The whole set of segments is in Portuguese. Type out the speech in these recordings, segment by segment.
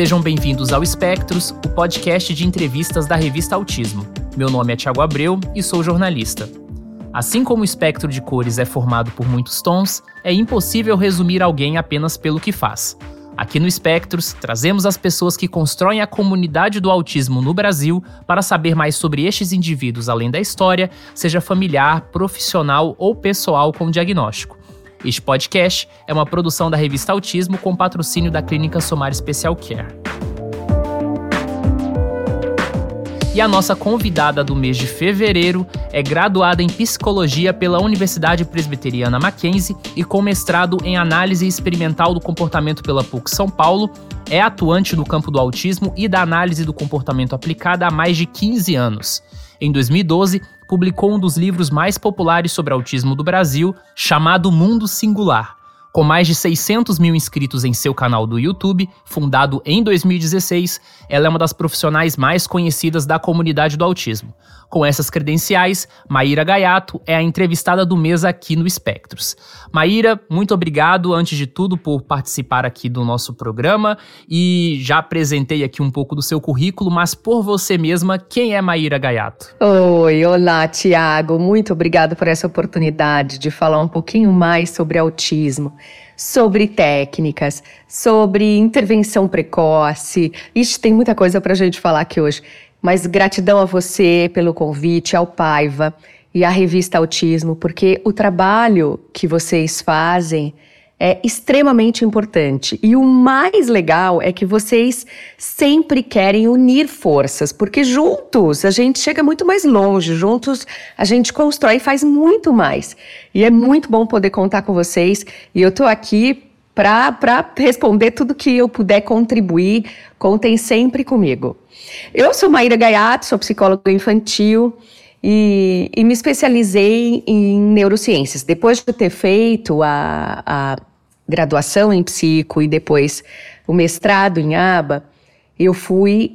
Sejam bem-vindos ao Espectros, o podcast de entrevistas da revista Autismo. Meu nome é Tiago Abreu e sou jornalista. Assim como o espectro de cores é formado por muitos tons, é impossível resumir alguém apenas pelo que faz. Aqui no Espectros, trazemos as pessoas que constroem a comunidade do autismo no Brasil para saber mais sobre estes indivíduos além da história, seja familiar, profissional ou pessoal com diagnóstico. Este podcast é uma produção da revista Autismo com patrocínio da Clínica Somar Special Care. E a nossa convidada do mês de fevereiro é graduada em psicologia pela Universidade Presbiteriana Mackenzie e com mestrado em análise experimental do comportamento pela PUC São Paulo. É atuante no campo do autismo e da análise do comportamento aplicada há mais de 15 anos. Em 2012, publicou um dos livros mais populares sobre autismo do Brasil, chamado Mundo Singular com mais de 600 mil inscritos em seu canal do YouTube, fundado em 2016, ela é uma das profissionais mais conhecidas da comunidade do autismo. Com essas credenciais, Maíra Gaiato é a entrevistada do mês aqui no Espectros. Maíra, muito obrigado, antes de tudo, por participar aqui do nosso programa e já apresentei aqui um pouco do seu currículo, mas por você mesma, quem é Maíra Gaiato? Oi, olá, Tiago. Muito obrigado por essa oportunidade de falar um pouquinho mais sobre autismo sobre técnicas, sobre intervenção precoce. Ixi, tem muita coisa para a gente falar aqui hoje. Mas gratidão a você pelo convite, ao Paiva e à revista Autismo, porque o trabalho que vocês fazem é extremamente importante. E o mais legal é que vocês sempre querem unir forças, porque juntos a gente chega muito mais longe, juntos a gente constrói e faz muito mais. E é muito bom poder contar com vocês. E eu estou aqui para responder tudo que eu puder contribuir. Contem sempre comigo. Eu sou Maíra Gaiato, sou psicóloga infantil e, e, me especializei em neurociências. Depois de ter feito a, a graduação em psico e depois o mestrado em aba, eu fui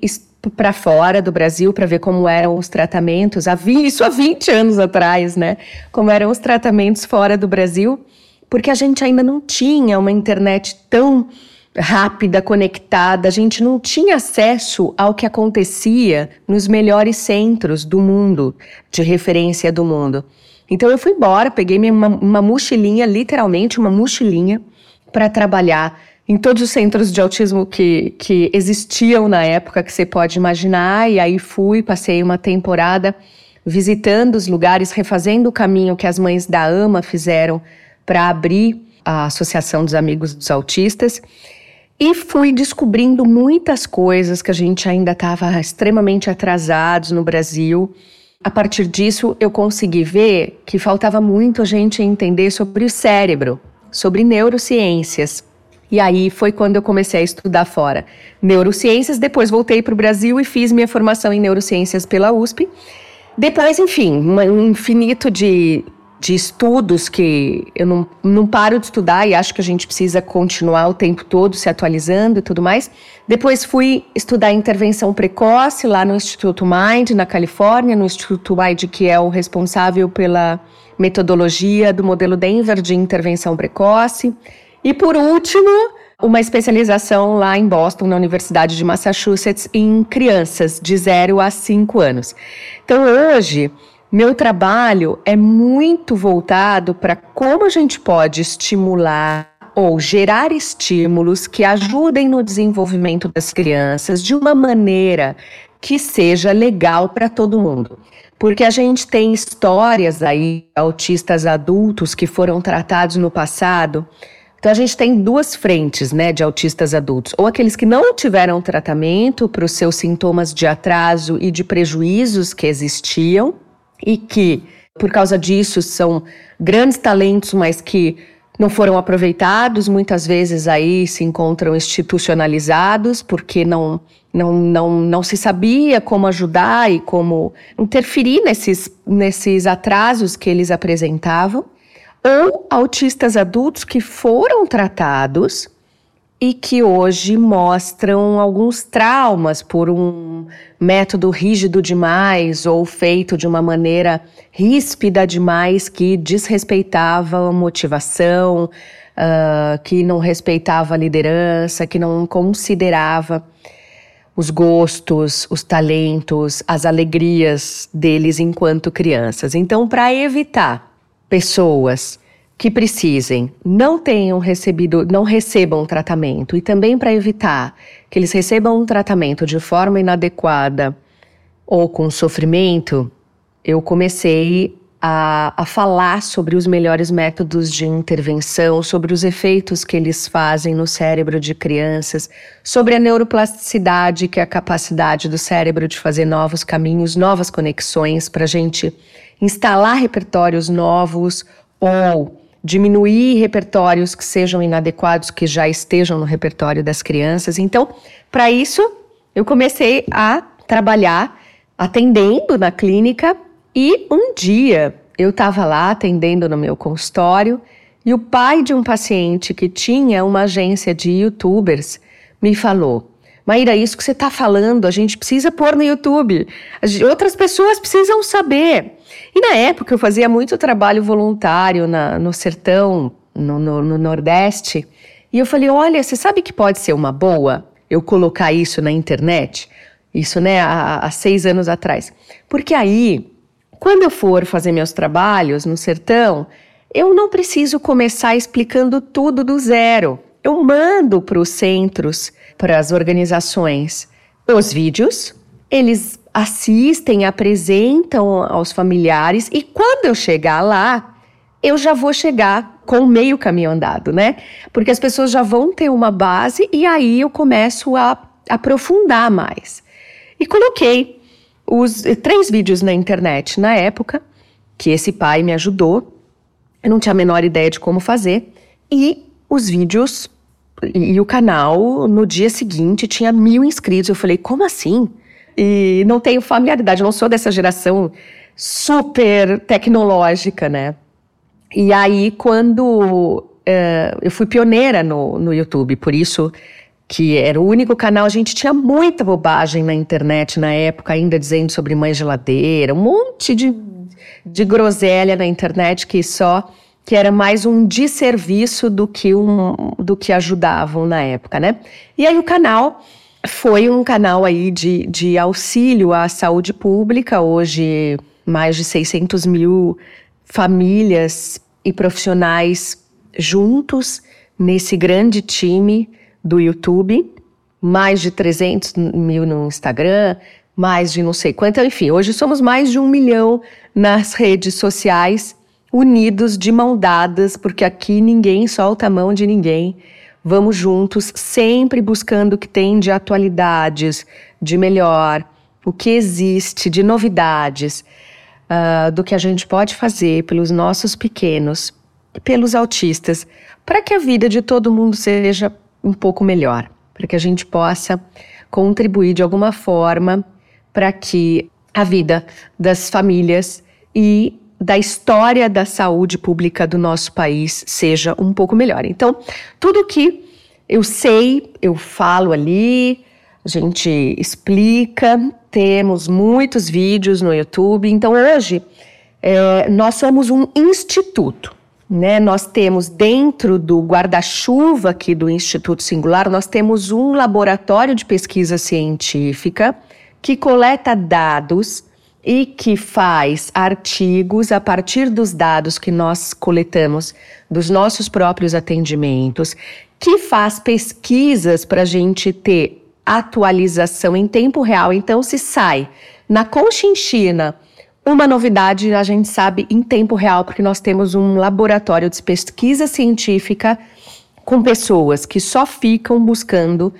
para fora do Brasil para ver como eram os tratamentos, há 20, isso há 20 anos atrás, né? Como eram os tratamentos fora do Brasil, porque a gente ainda não tinha uma internet tão rápida, conectada, a gente não tinha acesso ao que acontecia nos melhores centros do mundo, de referência do mundo. Então eu fui embora, peguei minha, uma, uma mochilinha, literalmente uma mochilinha, para trabalhar em todos os centros de autismo que, que existiam na época que você pode imaginar, e aí fui, passei uma temporada visitando os lugares, refazendo o caminho que as mães da AMA fizeram para abrir a Associação dos Amigos dos Autistas. E fui descobrindo muitas coisas que a gente ainda estava extremamente atrasados no Brasil. A partir disso, eu consegui ver que faltava muito a gente entender sobre o cérebro, sobre neurociências. E aí foi quando eu comecei a estudar fora neurociências. Depois voltei para o Brasil e fiz minha formação em neurociências pela USP. Depois, enfim, um infinito de de estudos que eu não, não paro de estudar e acho que a gente precisa continuar o tempo todo se atualizando e tudo mais. Depois fui estudar intervenção precoce lá no Instituto Mind, na Califórnia, no Instituto Mind, que é o responsável pela metodologia do modelo Denver de intervenção precoce. E por último, uma especialização lá em Boston, na Universidade de Massachusetts, em crianças de 0 a 5 anos. Então hoje meu trabalho é muito voltado para como a gente pode estimular ou gerar estímulos que ajudem no desenvolvimento das crianças de uma maneira que seja legal para todo mundo. Porque a gente tem histórias aí, autistas adultos que foram tratados no passado. Então a gente tem duas frentes, né, de autistas adultos, ou aqueles que não tiveram tratamento para os seus sintomas de atraso e de prejuízos que existiam, e que, por causa disso, são grandes talentos, mas que não foram aproveitados, muitas vezes aí se encontram institucionalizados, porque não, não, não, não se sabia como ajudar e como interferir nesses, nesses atrasos que eles apresentavam, ou autistas adultos que foram tratados e que hoje mostram alguns traumas por um método rígido demais ou feito de uma maneira ríspida demais que desrespeitava a motivação, uh, que não respeitava a liderança, que não considerava os gostos, os talentos, as alegrias deles enquanto crianças. Então, para evitar pessoas que precisem não tenham recebido, não recebam tratamento. E também para evitar que eles recebam um tratamento de forma inadequada ou com sofrimento, eu comecei a, a, falar sobre os melhores métodos de intervenção, sobre os efeitos que eles fazem no cérebro de crianças, sobre a neuroplasticidade, que é a capacidade do cérebro de fazer novos caminhos, novas conexões, para a gente instalar repertórios novos ou diminuir repertórios que sejam inadequados, que já estejam no repertório das crianças. Então, para isso, eu comecei a trabalhar atendendo na clínica e um dia eu estava lá atendendo no meu consultório e o pai de um paciente que tinha uma agência de youtubers me falou: Maíra, isso que você está falando, a gente precisa pôr no YouTube. Outras pessoas precisam saber. E na época eu fazia muito trabalho voluntário na, no sertão, no, no, no Nordeste. E eu falei: olha, você sabe que pode ser uma boa eu colocar isso na internet? Isso, né, há, há seis anos atrás. Porque aí, quando eu for fazer meus trabalhos no sertão, eu não preciso começar explicando tudo do zero. Eu mando para os centros, para as organizações, os vídeos, eles assistem, apresentam aos familiares e quando eu chegar lá, eu já vou chegar com meio caminho andado, né? Porque as pessoas já vão ter uma base e aí eu começo a aprofundar mais. E coloquei os três vídeos na internet na época, que esse pai me ajudou. Eu não tinha a menor ideia de como fazer. E os vídeos e o canal no dia seguinte tinha mil inscritos. Eu falei, como assim? e não tenho familiaridade, não sou dessa geração super tecnológica, né? E aí, quando uh, eu fui pioneira no, no YouTube, por isso que era o único canal, a gente tinha muita bobagem na internet na época, ainda dizendo sobre mãe geladeira, um monte de, de groselha na internet que só que era mais um desserviço do que um do que ajudavam na época, né? E aí o canal foi um canal aí de, de auxílio à saúde pública. Hoje, mais de 600 mil famílias e profissionais juntos nesse grande time do YouTube. Mais de 300 mil no Instagram, mais de não sei quanto. Enfim, hoje somos mais de um milhão nas redes sociais, unidos de mão dadas, porque aqui ninguém solta a mão de ninguém. Vamos juntos, sempre buscando o que tem de atualidades, de melhor, o que existe de novidades, uh, do que a gente pode fazer pelos nossos pequenos pelos autistas, para que a vida de todo mundo seja um pouco melhor, para que a gente possa contribuir de alguma forma para que a vida das famílias e da história da saúde pública do nosso país seja um pouco melhor. Então, tudo que eu sei, eu falo ali, a gente explica, temos muitos vídeos no YouTube. Então, hoje, é, nós somos um instituto. Né? Nós temos dentro do guarda-chuva aqui do Instituto Singular, nós temos um laboratório de pesquisa científica que coleta dados e que faz artigos a partir dos dados que nós coletamos dos nossos próprios atendimentos, que faz pesquisas para a gente ter atualização em tempo real. Então, se sai na Conchinchina uma novidade, a gente sabe em tempo real, porque nós temos um laboratório de pesquisa científica com pessoas que só ficam buscando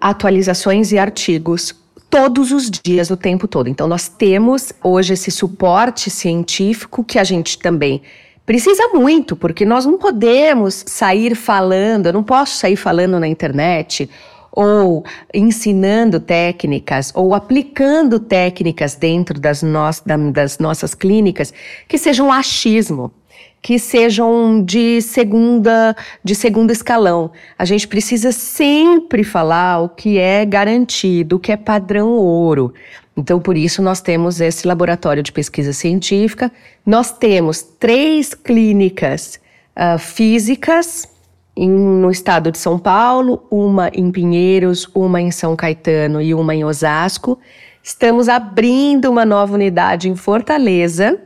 atualizações e artigos todos os dias, o tempo todo. Então, nós temos hoje esse suporte científico que a gente também precisa muito, porque nós não podemos sair falando, eu não posso sair falando na internet ou ensinando técnicas ou aplicando técnicas dentro das, no das nossas clínicas que sejam achismo que sejam de segunda de segundo escalão. A gente precisa sempre falar o que é garantido, o que é padrão ouro. Então, por isso, nós temos esse laboratório de pesquisa científica. Nós temos três clínicas uh, físicas em, no estado de São Paulo, uma em Pinheiros, uma em São Caetano e uma em Osasco. Estamos abrindo uma nova unidade em Fortaleza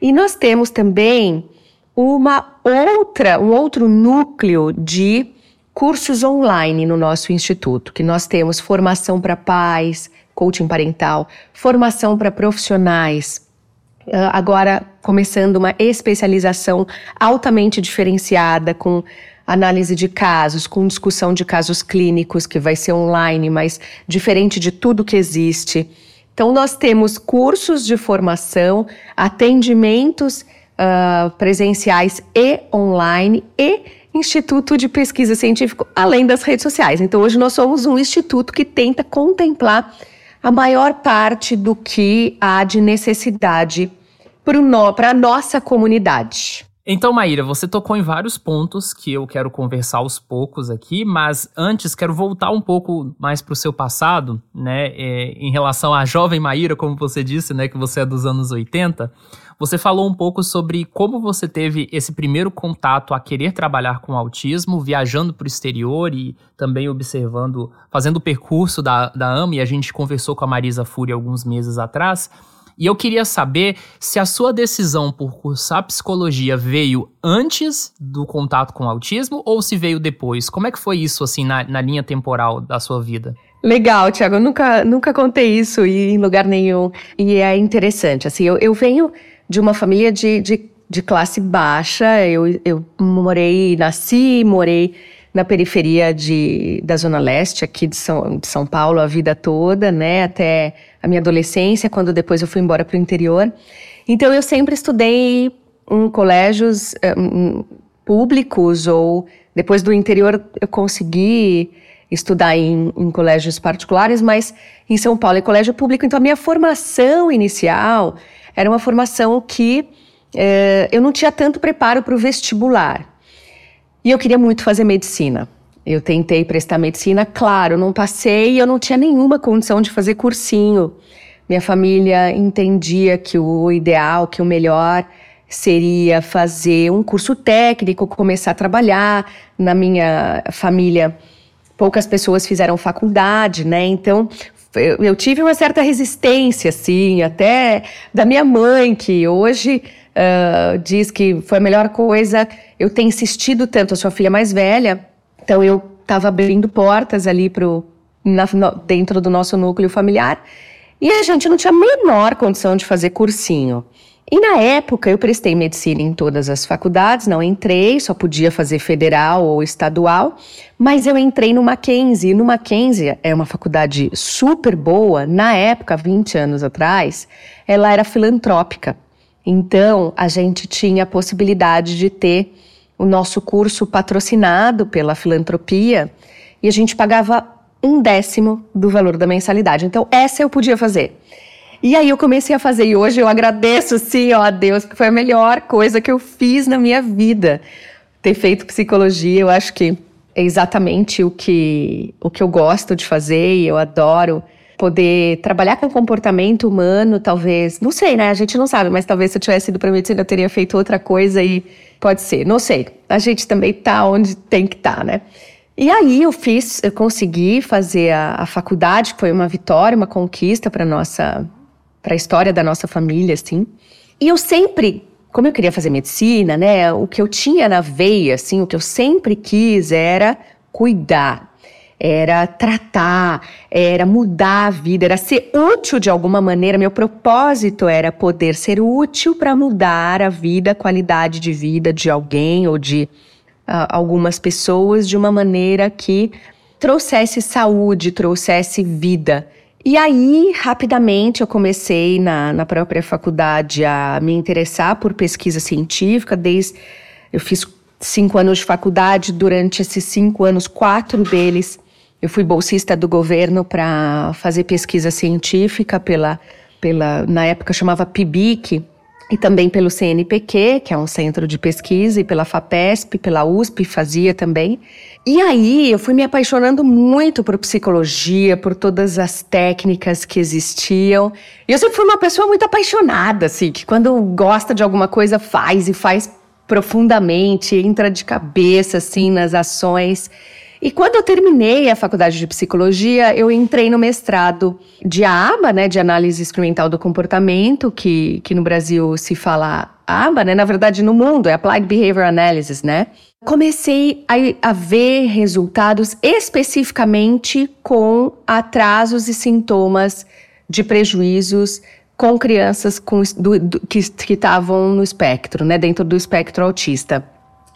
e nós temos também uma outra, um outro núcleo de cursos online no nosso instituto, que nós temos formação para pais, coaching parental, formação para profissionais, ah, agora começando uma especialização altamente diferenciada com análise de casos, com discussão de casos clínicos, que vai ser online, mas diferente de tudo que existe. Então, nós temos cursos de formação, atendimentos uh, presenciais e online e Instituto de Pesquisa Científico, além das redes sociais. Então, hoje nós somos um instituto que tenta contemplar a maior parte do que há de necessidade para a nossa comunidade. Então, Maíra, você tocou em vários pontos que eu quero conversar aos poucos aqui, mas antes quero voltar um pouco mais para o seu passado, né, é, em relação à jovem Maíra, como você disse, né, que você é dos anos 80. Você falou um pouco sobre como você teve esse primeiro contato a querer trabalhar com autismo, viajando para o exterior e também observando, fazendo o percurso da, da AMA, e a gente conversou com a Marisa Fúria alguns meses atrás. E eu queria saber se a sua decisão por cursar psicologia veio antes do contato com o autismo ou se veio depois. Como é que foi isso, assim, na, na linha temporal da sua vida? Legal, Tiago. Eu nunca, nunca contei isso em lugar nenhum. E é interessante. Assim, eu, eu venho de uma família de, de, de classe baixa. Eu, eu morei, nasci, morei na periferia de, da Zona Leste, aqui de São, de São Paulo, a vida toda, né? Até a minha adolescência, quando depois eu fui embora para o interior. Então eu sempre estudei em colégios um, públicos ou depois do interior eu consegui estudar em, em, colégios particulares, mas em São Paulo é colégio público. Então a minha formação inicial era uma formação que eh, eu não tinha tanto preparo para o vestibular. E eu queria muito fazer medicina. Eu tentei prestar medicina, claro, não passei, eu não tinha nenhuma condição de fazer cursinho. Minha família entendia que o ideal, que o melhor seria fazer um curso técnico, começar a trabalhar. Na minha família, poucas pessoas fizeram faculdade, né? Então, eu, eu tive uma certa resistência, assim, até da minha mãe, que hoje uh, diz que foi a melhor coisa eu ter insistido tanto, a sua filha mais velha, então eu estava abrindo portas ali pro, na, no, dentro do nosso núcleo familiar e a gente não tinha a menor condição de fazer cursinho. E na época eu prestei medicina em todas as faculdades, não entrei, só podia fazer federal ou estadual, mas eu entrei no Mackenzie. E no Mackenzie é uma faculdade super boa, na época, 20 anos atrás, ela era filantrópica. Então, a gente tinha a possibilidade de ter o nosso curso patrocinado pela filantropia e a gente pagava um décimo do valor da mensalidade. Então, essa eu podia fazer. E aí eu comecei a fazer e hoje eu agradeço sim ó, a Deus, porque foi a melhor coisa que eu fiz na minha vida. Ter feito psicologia, eu acho que é exatamente o que, o que eu gosto de fazer e eu adoro poder trabalhar com comportamento humano, talvez, não sei, né? A gente não sabe, mas talvez se eu tivesse ido para medicina eu teria feito outra coisa e pode ser, não sei. A gente também tá onde tem que estar, tá, né? E aí eu fiz, eu consegui fazer a, a faculdade, foi uma vitória, uma conquista para nossa, para a história da nossa família, assim. E eu sempre, como eu queria fazer medicina, né? O que eu tinha na veia, assim, o que eu sempre quis era cuidar era tratar, era mudar a vida, era ser útil de alguma maneira. Meu propósito era poder ser útil para mudar a vida, a qualidade de vida de alguém ou de uh, algumas pessoas de uma maneira que trouxesse saúde, trouxesse vida. E aí, rapidamente, eu comecei na, na própria faculdade a me interessar por pesquisa científica, desde eu fiz cinco anos de faculdade, durante esses cinco anos, quatro deles eu fui bolsista do governo para fazer pesquisa científica pela, pela, na época chamava PIBIC, e também pelo CNPq, que é um centro de pesquisa, e pela FAPESP, pela USP, fazia também. E aí eu fui me apaixonando muito por psicologia, por todas as técnicas que existiam. E eu sempre fui uma pessoa muito apaixonada, assim, que quando gosta de alguma coisa faz e faz profundamente, entra de cabeça assim nas ações. E quando eu terminei a faculdade de psicologia, eu entrei no mestrado de ABA, né, de análise experimental do comportamento, que, que no Brasil se fala ABA, né, na verdade no mundo é Applied Behavior Analysis, né. Comecei a, a ver resultados especificamente com atrasos e sintomas de prejuízos com crianças com, do, do, que estavam no espectro, né, dentro do espectro autista.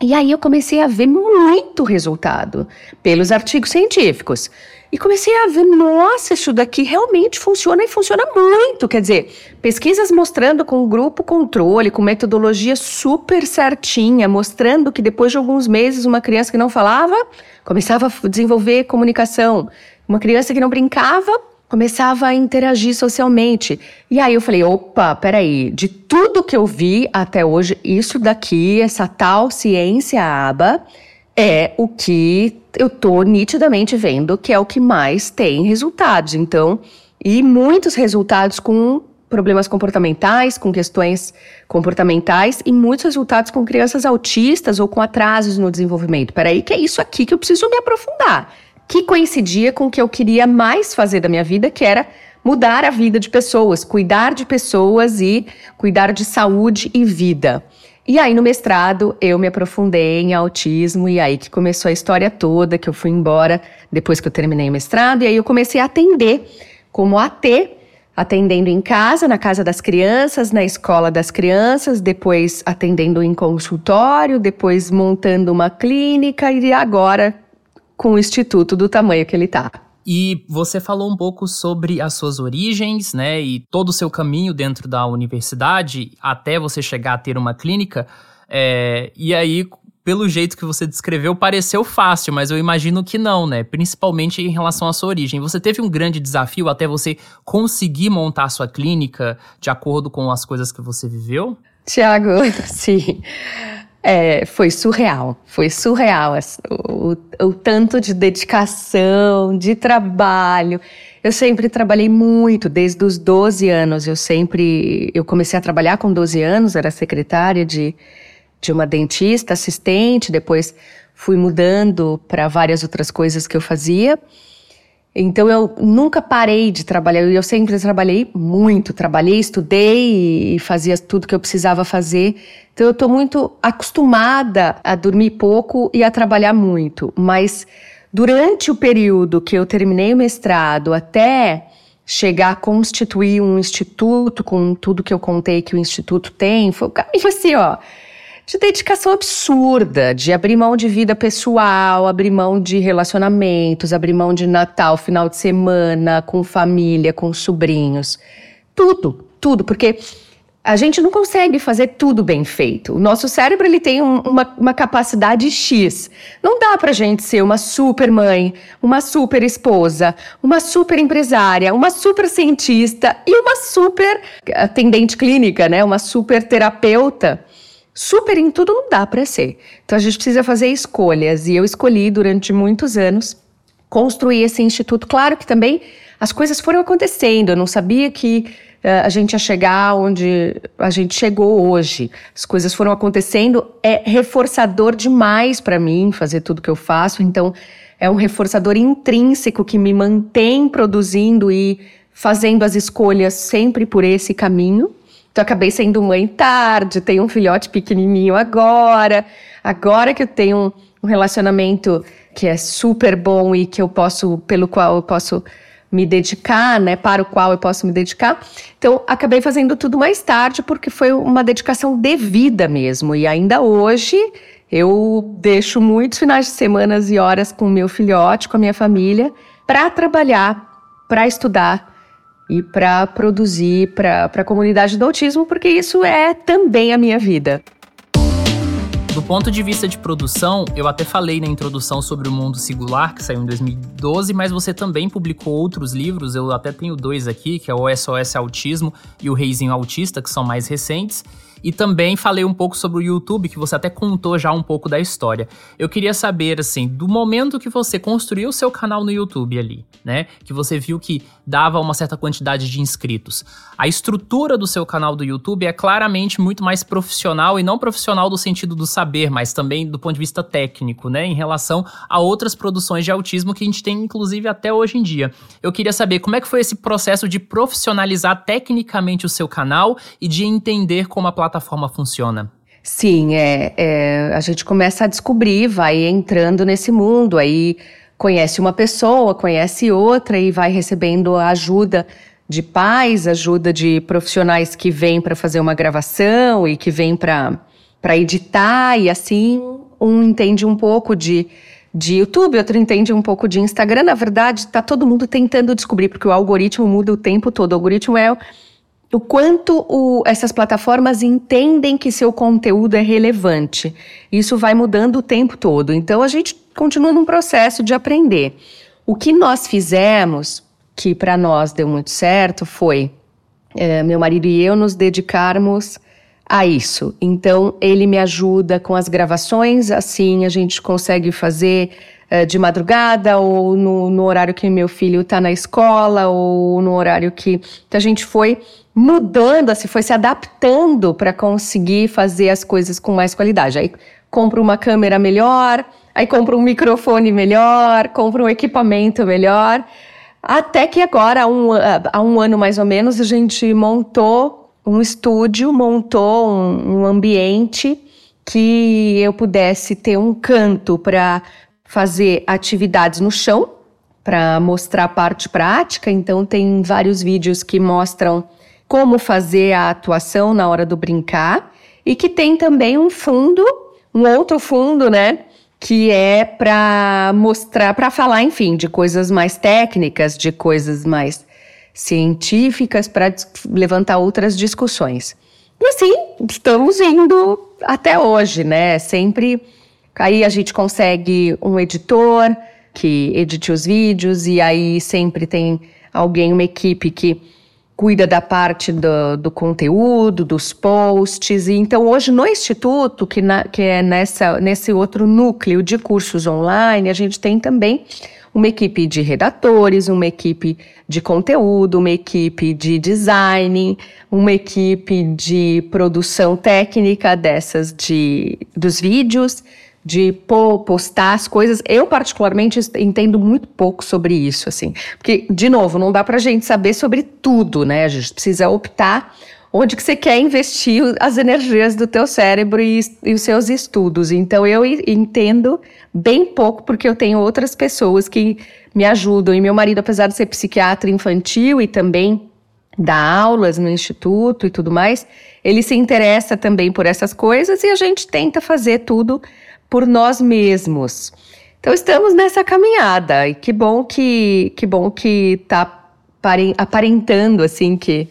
E aí eu comecei a ver muito resultado pelos artigos científicos. E comecei a ver, nossa, isso daqui realmente funciona e funciona muito. Quer dizer, pesquisas mostrando com grupo controle, com metodologia super certinha, mostrando que depois de alguns meses uma criança que não falava começava a desenvolver comunicação. Uma criança que não brincava começava a interagir socialmente. E aí eu falei, opa, peraí, de tudo que eu vi até hoje, isso daqui, essa tal ciência aba, é o que eu tô nitidamente vendo que é o que mais tem resultados. Então, e muitos resultados com problemas comportamentais, com questões comportamentais e muitos resultados com crianças autistas ou com atrasos no desenvolvimento. Peraí, que é isso aqui que eu preciso me aprofundar que coincidia com o que eu queria mais fazer da minha vida, que era mudar a vida de pessoas, cuidar de pessoas e cuidar de saúde e vida. E aí no mestrado eu me aprofundei em autismo e aí que começou a história toda, que eu fui embora depois que eu terminei o mestrado e aí eu comecei a atender como AT, atendendo em casa, na casa das crianças, na escola das crianças, depois atendendo em consultório, depois montando uma clínica e agora com o instituto do tamanho que ele tá. E você falou um pouco sobre as suas origens, né, e todo o seu caminho dentro da universidade até você chegar a ter uma clínica. É, e aí, pelo jeito que você descreveu, pareceu fácil, mas eu imagino que não, né? Principalmente em relação à sua origem. Você teve um grande desafio até você conseguir montar a sua clínica de acordo com as coisas que você viveu? Tiago, sim. É, foi surreal, foi surreal o, o, tanto de dedicação, de trabalho. Eu sempre trabalhei muito, desde os 12 anos. Eu sempre, eu comecei a trabalhar com 12 anos, era secretária de, de uma dentista, assistente, depois fui mudando para várias outras coisas que eu fazia. Então eu nunca parei de trabalhar, eu sempre trabalhei muito, trabalhei, estudei e fazia tudo que eu precisava fazer. Então eu estou muito acostumada a dormir pouco e a trabalhar muito, mas durante o período que eu terminei o mestrado até chegar a constituir um instituto com tudo que eu contei que o instituto tem, foi assim, ó, de dedicação absurda, de abrir mão de vida pessoal, abrir mão de relacionamentos, abrir mão de Natal, final de semana, com família, com sobrinhos. Tudo, tudo, porque a gente não consegue fazer tudo bem feito. O nosso cérebro ele tem um, uma, uma, capacidade X. Não dá pra gente ser uma super mãe, uma super esposa, uma super empresária, uma super cientista e uma super atendente clínica, né? Uma super terapeuta super em tudo não dá para ser. Então a gente precisa fazer escolhas e eu escolhi durante muitos anos construir esse instituto. Claro que também as coisas foram acontecendo. Eu não sabia que uh, a gente ia chegar onde a gente chegou hoje. As coisas foram acontecendo. É reforçador demais para mim fazer tudo que eu faço. Então é um reforçador intrínseco que me mantém produzindo e fazendo as escolhas sempre por esse caminho. Então, acabei sendo mãe tarde, tenho um filhote pequenininho agora. Agora que eu tenho um relacionamento que é super bom e que eu posso, pelo qual eu posso me dedicar, né, para o qual eu posso me dedicar. Então, acabei fazendo tudo mais tarde porque foi uma dedicação devida mesmo. E ainda hoje eu deixo muitos finais de semanas e horas com o meu filhote, com a minha família, para trabalhar, para estudar e para produzir para a comunidade do autismo, porque isso é também a minha vida. Do ponto de vista de produção, eu até falei na introdução sobre o Mundo Singular, que saiu em 2012, mas você também publicou outros livros, eu até tenho dois aqui, que é o SOS Autismo e o Reizinho Autista, que são mais recentes. E também falei um pouco sobre o YouTube, que você até contou já um pouco da história. Eu queria saber, assim, do momento que você construiu seu canal no YouTube ali, né? Que você viu que dava uma certa quantidade de inscritos. A estrutura do seu canal do YouTube é claramente muito mais profissional e não profissional do sentido do saber, mas também do ponto de vista técnico, né? Em relação a outras produções de autismo que a gente tem, inclusive, até hoje em dia. Eu queria saber como é que foi esse processo de profissionalizar tecnicamente o seu canal e de entender como a plataforma funciona. Sim, é, é, a gente começa a descobrir, vai entrando nesse mundo, aí conhece uma pessoa, conhece outra e vai recebendo ajuda de pais, ajuda de profissionais que vêm para fazer uma gravação e que vêm para editar, e assim um entende um pouco de, de YouTube, outro entende um pouco de Instagram. Na verdade, está todo mundo tentando descobrir, porque o algoritmo muda o tempo todo. O algoritmo é o quanto o, essas plataformas entendem que seu conteúdo é relevante. Isso vai mudando o tempo todo. Então a gente continua num processo de aprender. O que nós fizemos, que para nós deu muito certo, foi é, meu marido e eu nos dedicarmos a isso. Então ele me ajuda com as gravações, assim a gente consegue fazer é, de madrugada ou no, no horário que meu filho está na escola ou no horário que, que a gente foi mudando, assim, foi se adaptando para conseguir fazer as coisas com mais qualidade. Aí compra uma câmera melhor, aí compra um microfone melhor, compra um equipamento melhor. Até que agora, há um, há um ano mais ou menos, a gente montou um estúdio, montou um, um ambiente que eu pudesse ter um canto para fazer atividades no chão, para mostrar a parte prática. Então, tem vários vídeos que mostram como fazer a atuação na hora do brincar e que tem também um fundo, um outro fundo, né? Que é para mostrar, para falar, enfim, de coisas mais técnicas, de coisas mais científicas, para levantar outras discussões. E assim, estamos indo até hoje, né? Sempre. Aí a gente consegue um editor que edite os vídeos, e aí sempre tem alguém, uma equipe que cuida da parte do, do, conteúdo, dos posts. E então, hoje no Instituto, que, na, que é nessa, nesse outro núcleo de cursos online, a gente tem também uma equipe de redatores, uma equipe de conteúdo, uma equipe de design, uma equipe de produção técnica dessas de, dos vídeos de pô, postar as coisas. Eu, particularmente, entendo muito pouco sobre isso, assim. Porque, de novo, não dá pra gente saber sobre tudo, né? A gente precisa optar onde que você quer investir as energias do teu cérebro e, e os seus estudos. Então, eu entendo bem pouco, porque eu tenho outras pessoas que me ajudam. E meu marido, apesar de ser psiquiatra infantil e também dar aulas no instituto e tudo mais, ele se interessa também por essas coisas e a gente tenta fazer tudo por nós mesmos. Então estamos nessa caminhada e que bom que que bom que está aparentando assim que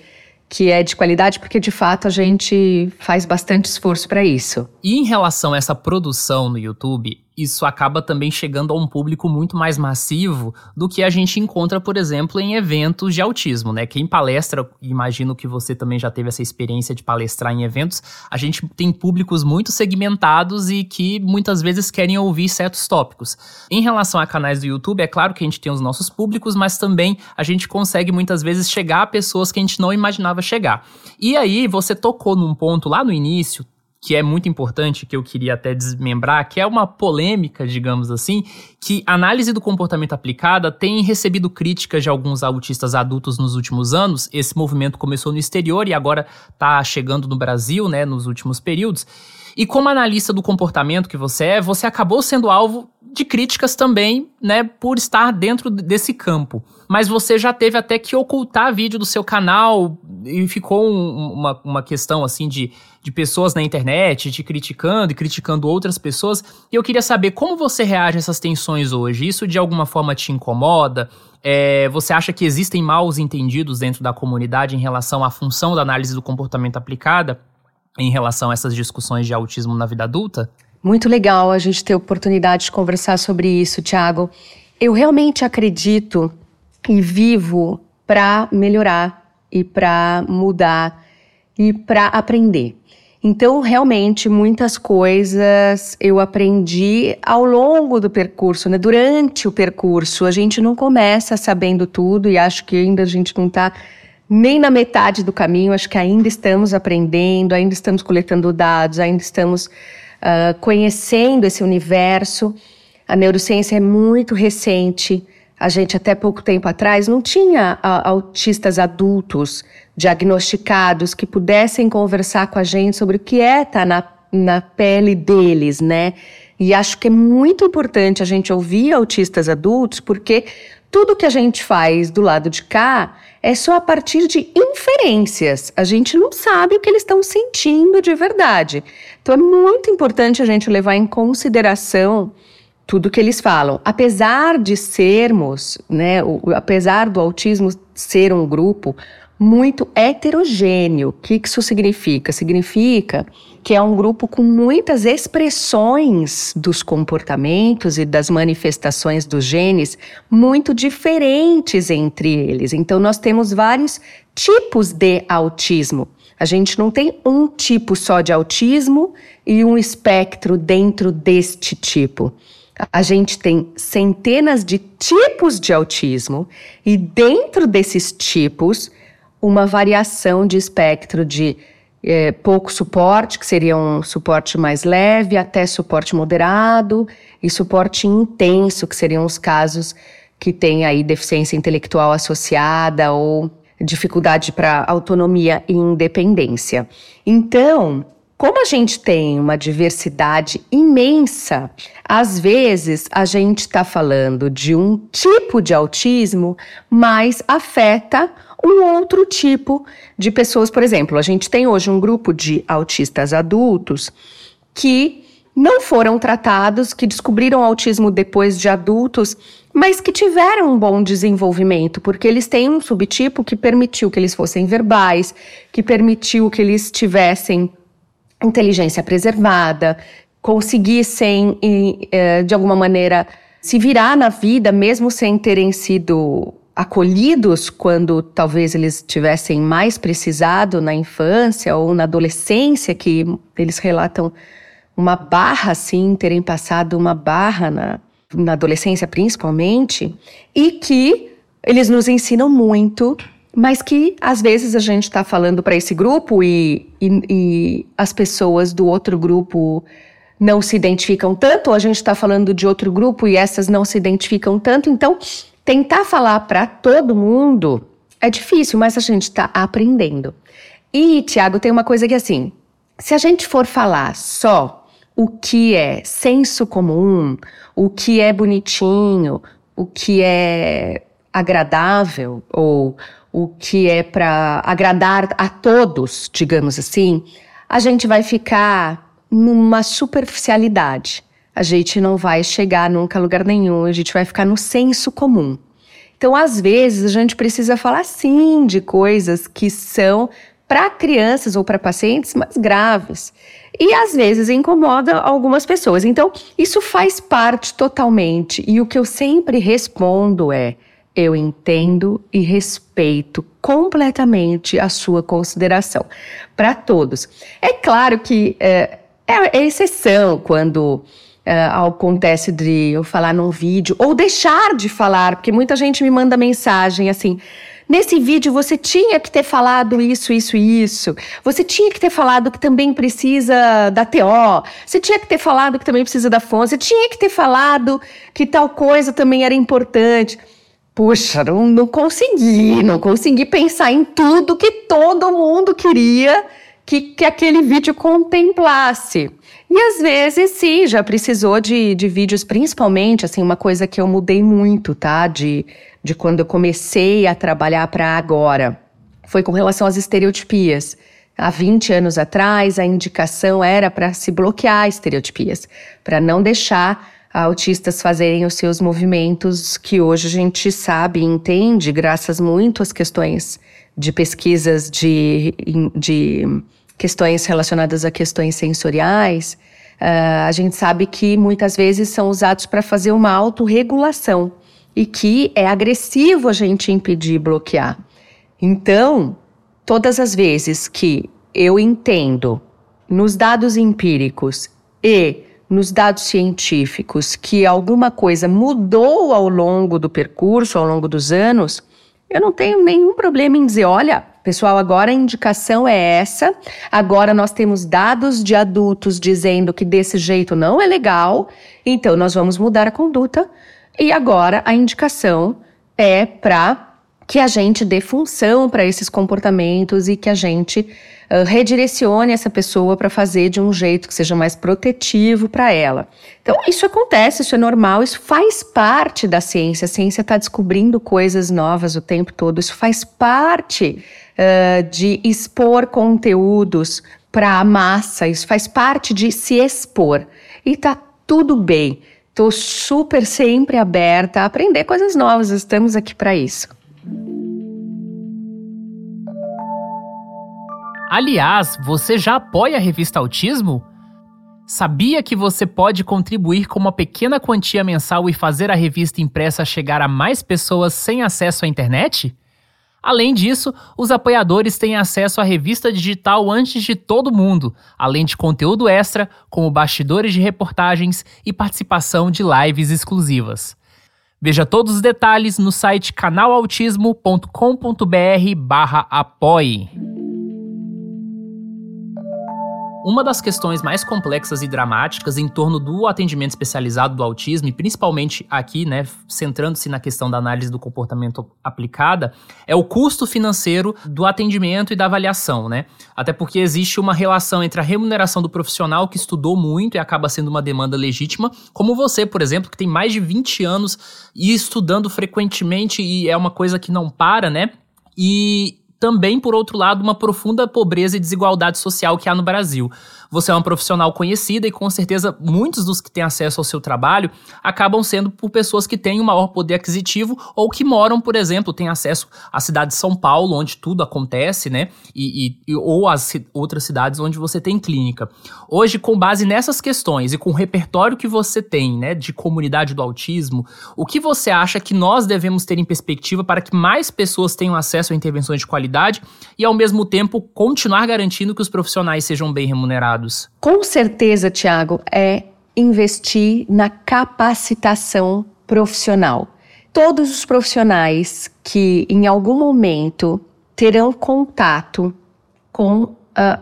que é de qualidade, porque de fato a gente faz bastante esforço para isso. E em relação a essa produção no YouTube, isso acaba também chegando a um público muito mais massivo do que a gente encontra, por exemplo, em eventos de autismo, né? Quem palestra, imagino que você também já teve essa experiência de palestrar em eventos, a gente tem públicos muito segmentados e que muitas vezes querem ouvir certos tópicos. Em relação a canais do YouTube, é claro que a gente tem os nossos públicos, mas também a gente consegue muitas vezes chegar a pessoas que a gente não imaginava chegar. E aí, você tocou num ponto lá no início, que é muito importante, que eu queria até desmembrar, que é uma polêmica, digamos assim, que análise do comportamento aplicada tem recebido críticas de alguns autistas adultos nos últimos anos. Esse movimento começou no exterior e agora está chegando no Brasil, né, nos últimos períodos. E como analista do comportamento que você é, você acabou sendo alvo de críticas também, né, por estar dentro desse campo. Mas você já teve até que ocultar vídeo do seu canal e ficou um, uma, uma questão assim de, de pessoas na internet te criticando e criticando outras pessoas. E eu queria saber como você reage a essas tensões hoje. Isso de alguma forma te incomoda? É, você acha que existem maus entendidos dentro da comunidade em relação à função da análise do comportamento aplicada em relação a essas discussões de autismo na vida adulta? Muito legal a gente ter oportunidade de conversar sobre isso, Tiago. Eu realmente acredito e vivo para melhorar e para mudar e para aprender. Então, realmente, muitas coisas eu aprendi ao longo do percurso, né? Durante o percurso, a gente não começa sabendo tudo e acho que ainda a gente não está nem na metade do caminho. Acho que ainda estamos aprendendo, ainda estamos coletando dados, ainda estamos uh, conhecendo esse universo. A neurociência é muito recente. A gente, até pouco tempo atrás, não tinha uh, autistas adultos diagnosticados que pudessem conversar com a gente sobre o que é estar tá na, na pele deles, né? E acho que é muito importante a gente ouvir autistas adultos, porque tudo que a gente faz do lado de cá é só a partir de inferências. A gente não sabe o que eles estão sentindo de verdade. Então é muito importante a gente levar em consideração tudo que eles falam. Apesar de sermos, né, o, apesar do autismo ser um grupo muito heterogêneo. O que isso significa? Significa que é um grupo com muitas expressões dos comportamentos e das manifestações dos genes muito diferentes entre eles. Então, nós temos vários tipos de autismo. A gente não tem um tipo só de autismo e um espectro dentro deste tipo. A gente tem centenas de tipos de autismo e dentro desses tipos uma variação de espectro de é, pouco suporte, que seria um suporte mais leve, até suporte moderado, e suporte intenso, que seriam os casos que têm aí deficiência intelectual associada ou dificuldade para autonomia e independência. Então, como a gente tem uma diversidade imensa, às vezes a gente está falando de um tipo de autismo, mas afeta um outro tipo de pessoas. Por exemplo, a gente tem hoje um grupo de autistas adultos que não foram tratados, que descobriram autismo depois de adultos, mas que tiveram um bom desenvolvimento, porque eles têm um subtipo que permitiu que eles fossem verbais, que permitiu que eles tivessem inteligência preservada, conseguissem, eh, de alguma maneira, se virar na vida, mesmo sem terem sido acolhidos quando talvez eles tivessem mais precisado na infância ou na adolescência, que eles relatam uma barra, assim, terem passado uma barra na, na adolescência principalmente, e que eles nos ensinam muito, mas que às vezes a gente está falando para esse grupo e, e, e as pessoas do outro grupo não se identificam tanto, ou a gente está falando de outro grupo e essas não se identificam tanto, então Tentar falar para todo mundo é difícil, mas a gente está aprendendo. E, Tiago, tem uma coisa que assim: se a gente for falar só o que é senso comum, o que é bonitinho, o que é agradável ou o que é para agradar a todos, digamos assim, a gente vai ficar numa superficialidade a gente não vai chegar nunca a lugar nenhum, a gente vai ficar no senso comum. Então, às vezes, a gente precisa falar sim de coisas que são para crianças ou para pacientes mais graves. E às vezes incomoda algumas pessoas. Então, isso faz parte totalmente. E o que eu sempre respondo é: eu entendo e respeito completamente a sua consideração. Para todos. É claro que é, é, é exceção quando uh, acontece de eu falar num vídeo, ou deixar de falar, porque muita gente me manda mensagem assim. Nesse vídeo você tinha que ter falado isso, isso e isso. Você tinha que ter falado que também precisa da TO. Você tinha que ter falado que também precisa da FON. Você tinha que ter falado que tal coisa também era importante. Puxa, não, não consegui, não consegui pensar em tudo que todo mundo queria que, que aquele vídeo contemplasse. E às vezes, sim, já precisou de, de vídeos, principalmente, assim, uma coisa que eu mudei muito, tá? De, de quando eu comecei a trabalhar para agora. Foi com relação às estereotipias. Há 20 anos atrás, a indicação era para se bloquear estereotipias, para não deixar autistas fazerem os seus movimentos que hoje a gente sabe e entende, graças muito às questões de pesquisas de, de questões relacionadas a questões sensoriais, uh, a gente sabe que muitas vezes são usados para fazer uma autorregulação e que é agressivo a gente impedir bloquear. Então, todas as vezes que eu entendo nos dados empíricos e nos dados científicos que alguma coisa mudou ao longo do percurso, ao longo dos anos, eu não tenho nenhum problema em dizer, olha, pessoal, agora a indicação é essa, agora nós temos dados de adultos dizendo que desse jeito não é legal, então nós vamos mudar a conduta e agora a indicação é para que a gente dê função para esses comportamentos e que a gente uh, redirecione essa pessoa para fazer de um jeito que seja mais protetivo para ela. Então, isso acontece, isso é normal, isso faz parte da ciência. A ciência está descobrindo coisas novas o tempo todo, isso faz parte uh, de expor conteúdos para a massa, isso faz parte de se expor. E tá tudo bem. Estou super sempre aberta a aprender coisas novas, estamos aqui para isso. Aliás, você já apoia a revista Autismo? Sabia que você pode contribuir com uma pequena quantia mensal e fazer a revista impressa chegar a mais pessoas sem acesso à internet? Além disso, os apoiadores têm acesso à revista digital antes de todo mundo, além de conteúdo extra, como bastidores de reportagens e participação de lives exclusivas. Veja todos os detalhes no site canalautismo.com.br/apoie. Uma das questões mais complexas e dramáticas em torno do atendimento especializado do autismo, e principalmente aqui, né, centrando-se na questão da análise do comportamento aplicada, é o custo financeiro do atendimento e da avaliação, né? Até porque existe uma relação entre a remuneração do profissional que estudou muito e acaba sendo uma demanda legítima, como você, por exemplo, que tem mais de 20 anos e estudando frequentemente e é uma coisa que não para, né? E também, por outro lado, uma profunda pobreza e desigualdade social que há no Brasil. Você é uma profissional conhecida e com certeza muitos dos que têm acesso ao seu trabalho acabam sendo por pessoas que têm um maior poder aquisitivo ou que moram, por exemplo, têm acesso à cidade de São Paulo, onde tudo acontece, né? E, e ou as outras cidades onde você tem clínica. Hoje, com base nessas questões e com o repertório que você tem, né, de comunidade do autismo, o que você acha que nós devemos ter em perspectiva para que mais pessoas tenham acesso a intervenções de qualidade e, ao mesmo tempo, continuar garantindo que os profissionais sejam bem remunerados? Dados? Com certeza, Tiago, é investir na capacitação profissional. Todos os profissionais que em algum momento terão contato com uh,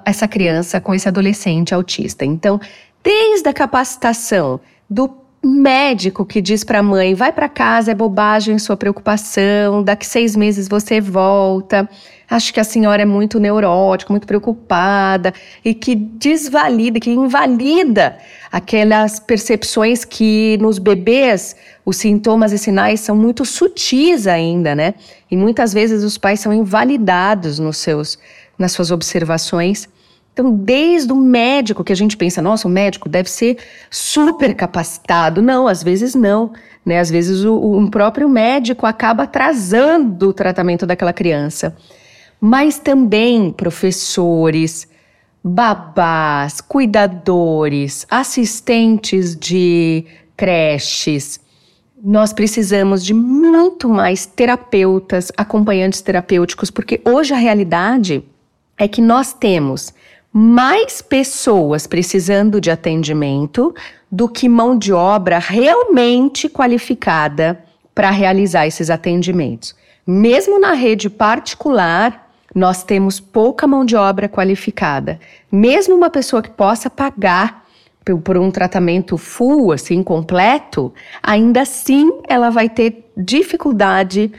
essa criança, com esse adolescente autista. Então, desde a capacitação do médico que diz para a mãe: vai para casa, é bobagem sua preocupação, daqui seis meses você volta. Acho que a senhora é muito neurótica, muito preocupada e que desvalida, que invalida aquelas percepções que nos bebês os sintomas e sinais são muito sutis ainda, né? E muitas vezes os pais são invalidados nos seus, nas suas observações. Então, desde o médico que a gente pensa, nossa, o médico deve ser super capacitado. Não, às vezes não. Né? Às vezes o, o próprio médico acaba atrasando o tratamento daquela criança. Mas também professores, babás, cuidadores, assistentes de creches. Nós precisamos de muito mais terapeutas, acompanhantes terapêuticos, porque hoje a realidade é que nós temos mais pessoas precisando de atendimento do que mão de obra realmente qualificada para realizar esses atendimentos. Mesmo na rede particular, nós temos pouca mão de obra qualificada. Mesmo uma pessoa que possa pagar por um tratamento full, assim, completo, ainda assim ela vai ter dificuldade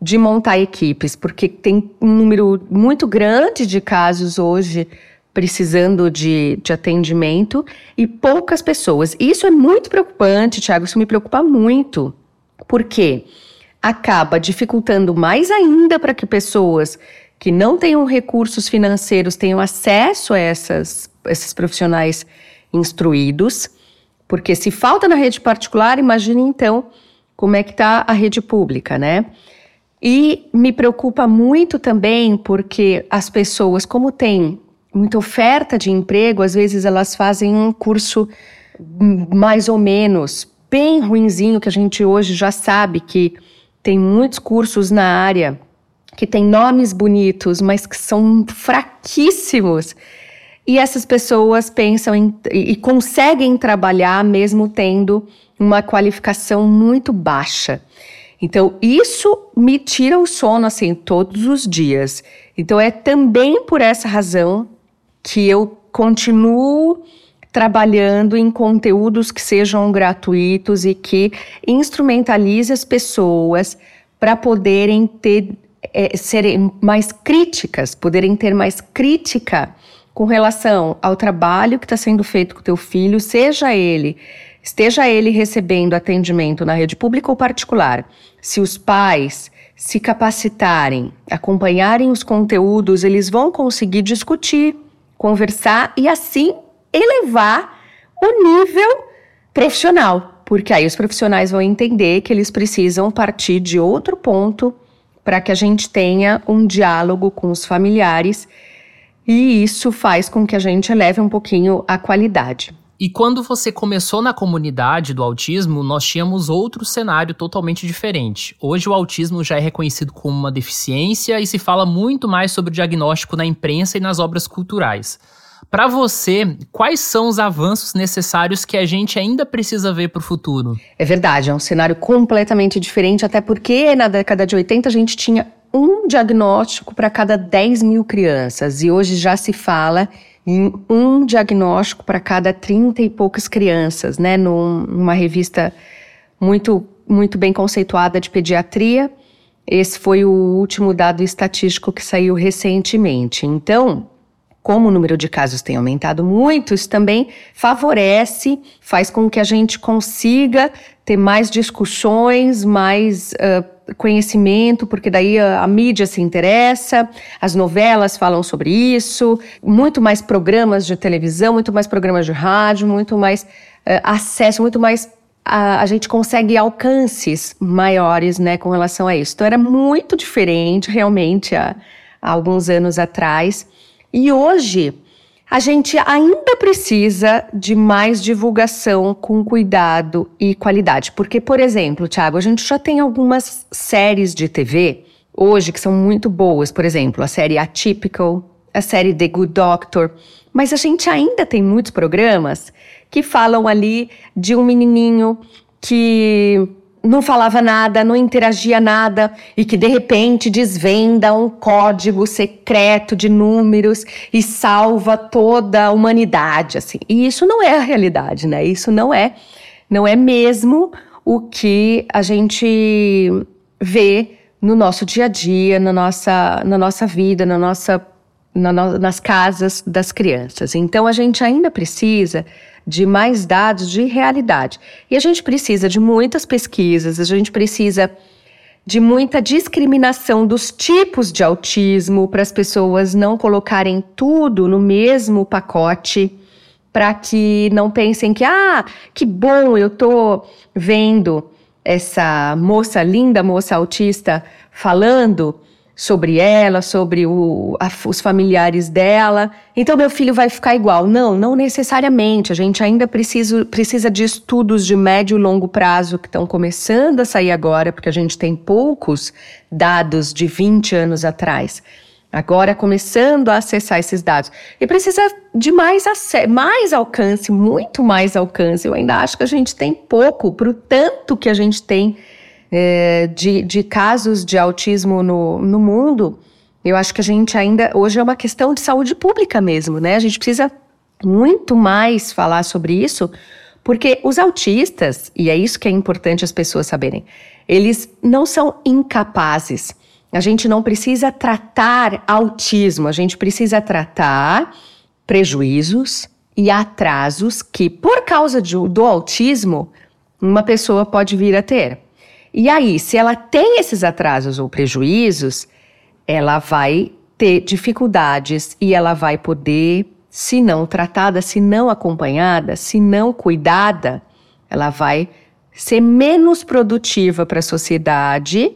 de montar equipes, porque tem um número muito grande de casos hoje precisando de, de atendimento e poucas pessoas. Isso é muito preocupante, Tiago, isso me preocupa muito, porque acaba dificultando mais ainda para que pessoas que não tenham recursos financeiros tenham acesso a essas, esses profissionais instruídos, porque se falta na rede particular, imagine então como é que está a rede pública, né? E me preocupa muito também porque as pessoas, como têm muita oferta de emprego, às vezes elas fazem um curso mais ou menos bem ruinzinho, que a gente hoje já sabe que tem muitos cursos na área que tem nomes bonitos, mas que são fraquíssimos. e essas pessoas pensam em, e conseguem trabalhar mesmo tendo uma qualificação muito baixa. Então, isso me tira o sono assim todos os dias. Então, é também por essa razão que eu continuo trabalhando em conteúdos que sejam gratuitos e que instrumentalize as pessoas para poderem ter é, serem mais críticas, poderem ter mais crítica com relação ao trabalho que está sendo feito com o teu filho, seja ele esteja ele recebendo atendimento na rede pública ou particular, se os pais se capacitarem, acompanharem os conteúdos, eles vão conseguir discutir, conversar e assim elevar o nível profissional, porque aí os profissionais vão entender que eles precisam partir de outro ponto para que a gente tenha um diálogo com os familiares e isso faz com que a gente eleve um pouquinho a qualidade. E quando você começou na comunidade do autismo, nós tínhamos outro cenário totalmente diferente. Hoje o autismo já é reconhecido como uma deficiência e se fala muito mais sobre o diagnóstico na imprensa e nas obras culturais. Para você, quais são os avanços necessários que a gente ainda precisa ver para o futuro? É verdade, é um cenário completamente diferente, até porque na década de 80 a gente tinha um diagnóstico para cada 10 mil crianças e hoje já se fala em um diagnóstico para cada 30 e poucas crianças, né? Num, numa revista muito, muito bem conceituada de pediatria. Esse foi o último dado estatístico que saiu recentemente. Então, como o número de casos tem aumentado muito, isso também favorece, faz com que a gente consiga ter mais discussões, mais uh, conhecimento, porque daí a, a, mídia se interessa, as novelas falam sobre isso, muito mais programas de televisão, muito mais programas de rádio, muito mais uh, acesso, muito mais. A, a, gente consegue alcances maiores, né, com relação a isso. Então era muito diferente, realmente, há, há alguns anos atrás. E hoje a gente ainda precisa de mais divulgação com cuidado e qualidade. Porque, por exemplo, Thiago, a gente já tem algumas séries de TV hoje que são muito boas. Por exemplo, a série Atypical, a série The Good Doctor. Mas a gente ainda tem muitos programas que falam ali de um menininho que não falava nada, não interagia nada e que de repente desvenda um código secreto de números e salva toda a humanidade, assim. E isso não é a realidade, né? Isso não é, não é mesmo o que a gente vê no nosso dia a dia, na nossa, na nossa vida, na nossa, na no, nas casas das crianças. Então a gente ainda precisa de mais dados de realidade. E a gente precisa de muitas pesquisas, a gente precisa de muita discriminação dos tipos de autismo para as pessoas não colocarem tudo no mesmo pacote, para que não pensem que ah, que bom, eu tô vendo essa moça linda, moça autista falando sobre ela, sobre o, a, os familiares dela. Então, meu filho vai ficar igual. Não, não necessariamente. A gente ainda precisa, precisa de estudos de médio e longo prazo que estão começando a sair agora, porque a gente tem poucos dados de 20 anos atrás. Agora começando a acessar esses dados. E precisa de mais, mais alcance, muito mais alcance. Eu ainda acho que a gente tem pouco para o tanto que a gente tem é, de, de casos de autismo no, no mundo, eu acho que a gente ainda. Hoje é uma questão de saúde pública mesmo, né? A gente precisa muito mais falar sobre isso, porque os autistas, e é isso que é importante as pessoas saberem, eles não são incapazes. A gente não precisa tratar autismo, a gente precisa tratar prejuízos e atrasos que, por causa de, do autismo, uma pessoa pode vir a ter. E aí, se ela tem esses atrasos ou prejuízos, ela vai ter dificuldades e ela vai poder, se não tratada, se não acompanhada, se não cuidada, ela vai ser menos produtiva para a sociedade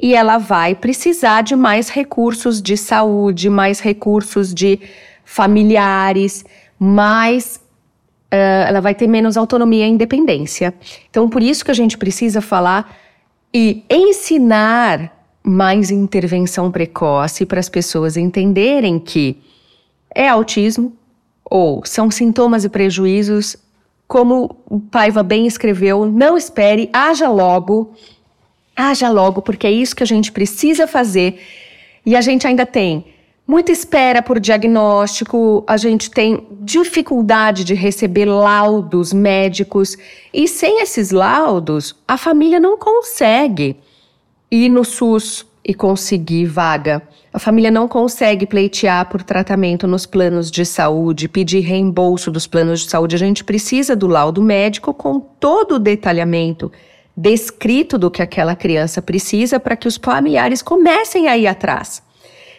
e ela vai precisar de mais recursos de saúde, mais recursos de familiares, mais uh, ela vai ter menos autonomia e independência. Então, por isso que a gente precisa falar e ensinar mais intervenção precoce para as pessoas entenderem que é autismo, Ou são sintomas e prejuízos, como o Paiva bem escreveu, não espere, haja logo, haja logo, porque é isso que a gente precisa fazer. E a gente ainda tem muita espera por diagnóstico, a gente tem dificuldade de receber laudos médicos, e sem esses laudos, a família não consegue ir no SUS e conseguir vaga. A família não consegue pleitear por tratamento nos planos de saúde, pedir reembolso dos planos de saúde. A gente precisa do laudo médico com todo o detalhamento descrito do que aquela criança precisa para que os familiares comecem a ir atrás.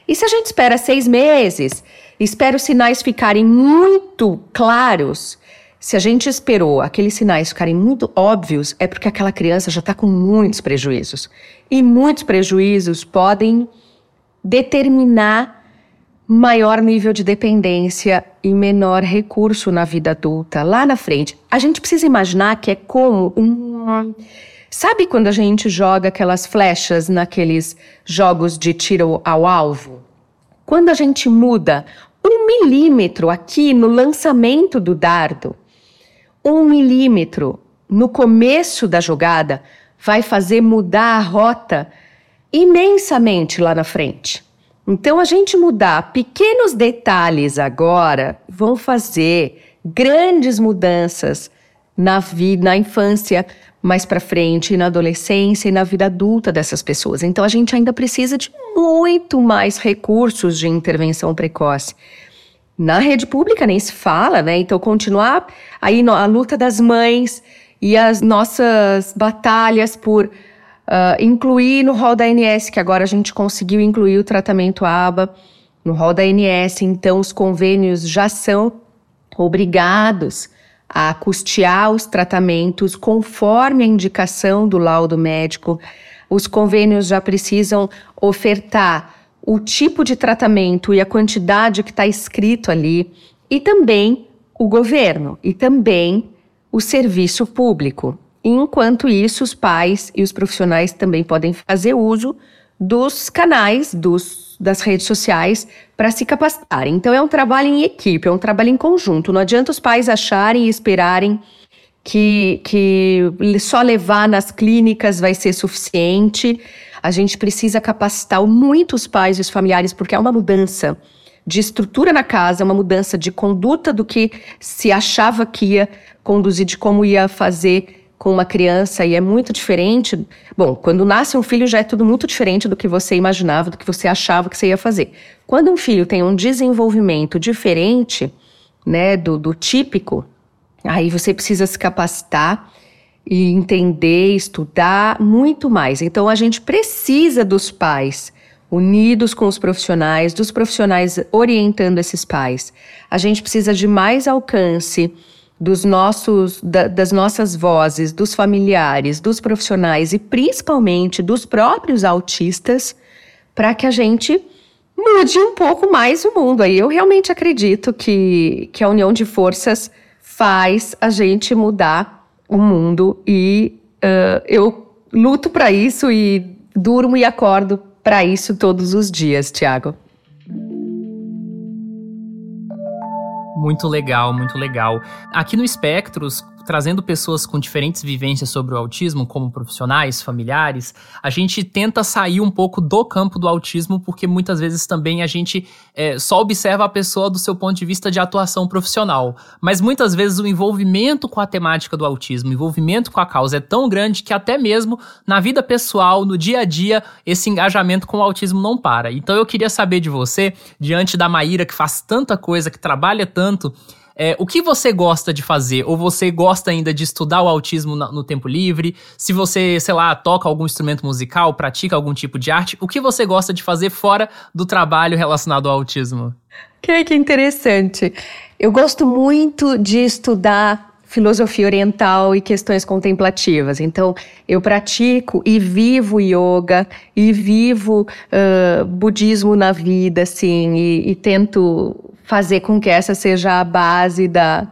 E se a gente espera seis meses, espera os sinais ficarem muito claros, se a gente esperou aqueles sinais ficarem muito óbvios, é porque aquela criança já está com muitos prejuízos. E muitos prejuízos podem determinar maior nível de dependência e menor recurso na vida adulta lá na frente. A gente precisa imaginar que é como um. Sabe quando a gente joga aquelas flechas naqueles jogos de tiro ao alvo? Quando a gente muda um milímetro aqui no lançamento do dardo, um milímetro no começo da jogada vai fazer mudar a rota imensamente lá na frente. Então, a gente mudar pequenos detalhes agora vão fazer grandes mudanças na vida, na infância, mais para frente, na adolescência e na vida adulta dessas pessoas. Então, a gente ainda precisa de muito mais recursos de intervenção precoce. Na rede pública nem se fala, né? Então, continuar aí a luta das mães e as nossas batalhas por uh, incluir no rol da ANS, que agora a gente conseguiu incluir o tratamento ABA no rol da ANS, então os convênios já são obrigados a custear os tratamentos conforme a indicação do laudo médico. Os convênios já precisam ofertar o tipo de tratamento e a quantidade que está escrito ali, e também o governo, e também o serviço público. Enquanto isso, os pais e os profissionais também podem fazer uso dos canais, dos, das redes sociais para se capacitarem. Então, é um trabalho em equipe, é um trabalho em conjunto. Não adianta os pais acharem e esperarem que, que só levar nas clínicas vai ser suficiente. A gente precisa capacitar muito os pais e os familiares, porque é uma mudança de estrutura na casa, uma mudança de conduta do que se achava que ia conduzir, de como ia fazer com uma criança, e é muito diferente. Bom, quando nasce um filho já é tudo muito diferente do que você imaginava, do que você achava que você ia fazer. Quando um filho tem um desenvolvimento diferente, né, do, do típico, aí você precisa se capacitar e entender, estudar muito mais. Então a gente precisa dos pais unidos com os profissionais, dos profissionais orientando esses pais. A gente precisa de mais alcance dos nossos da, das nossas vozes, dos familiares, dos profissionais e principalmente dos próprios autistas para que a gente mude um pouco mais o mundo. Aí eu realmente acredito que, que a união de forças faz a gente mudar o mundo e uh, eu luto para isso e durmo e acordo para isso todos os dias, Tiago. Muito legal, muito legal. Aqui no Espectros, trazendo pessoas com diferentes vivências sobre o autismo, como profissionais, familiares, a gente tenta sair um pouco do campo do autismo, porque muitas vezes também a gente é, só observa a pessoa do seu ponto de vista de atuação profissional. Mas muitas vezes o envolvimento com a temática do autismo, o envolvimento com a causa é tão grande que até mesmo na vida pessoal, no dia a dia, esse engajamento com o autismo não para. Então eu queria saber de você, diante da Maíra que faz tanta coisa, que trabalha tanto, é, o que você gosta de fazer? Ou você gosta ainda de estudar o autismo no, no tempo livre? Se você, sei lá, toca algum instrumento musical, pratica algum tipo de arte, o que você gosta de fazer fora do trabalho relacionado ao autismo? Que, que interessante. Eu gosto muito de estudar filosofia oriental e questões contemplativas. Então, eu pratico e vivo yoga e vivo uh, budismo na vida, assim, e, e, tento fazer com que essa seja a base da,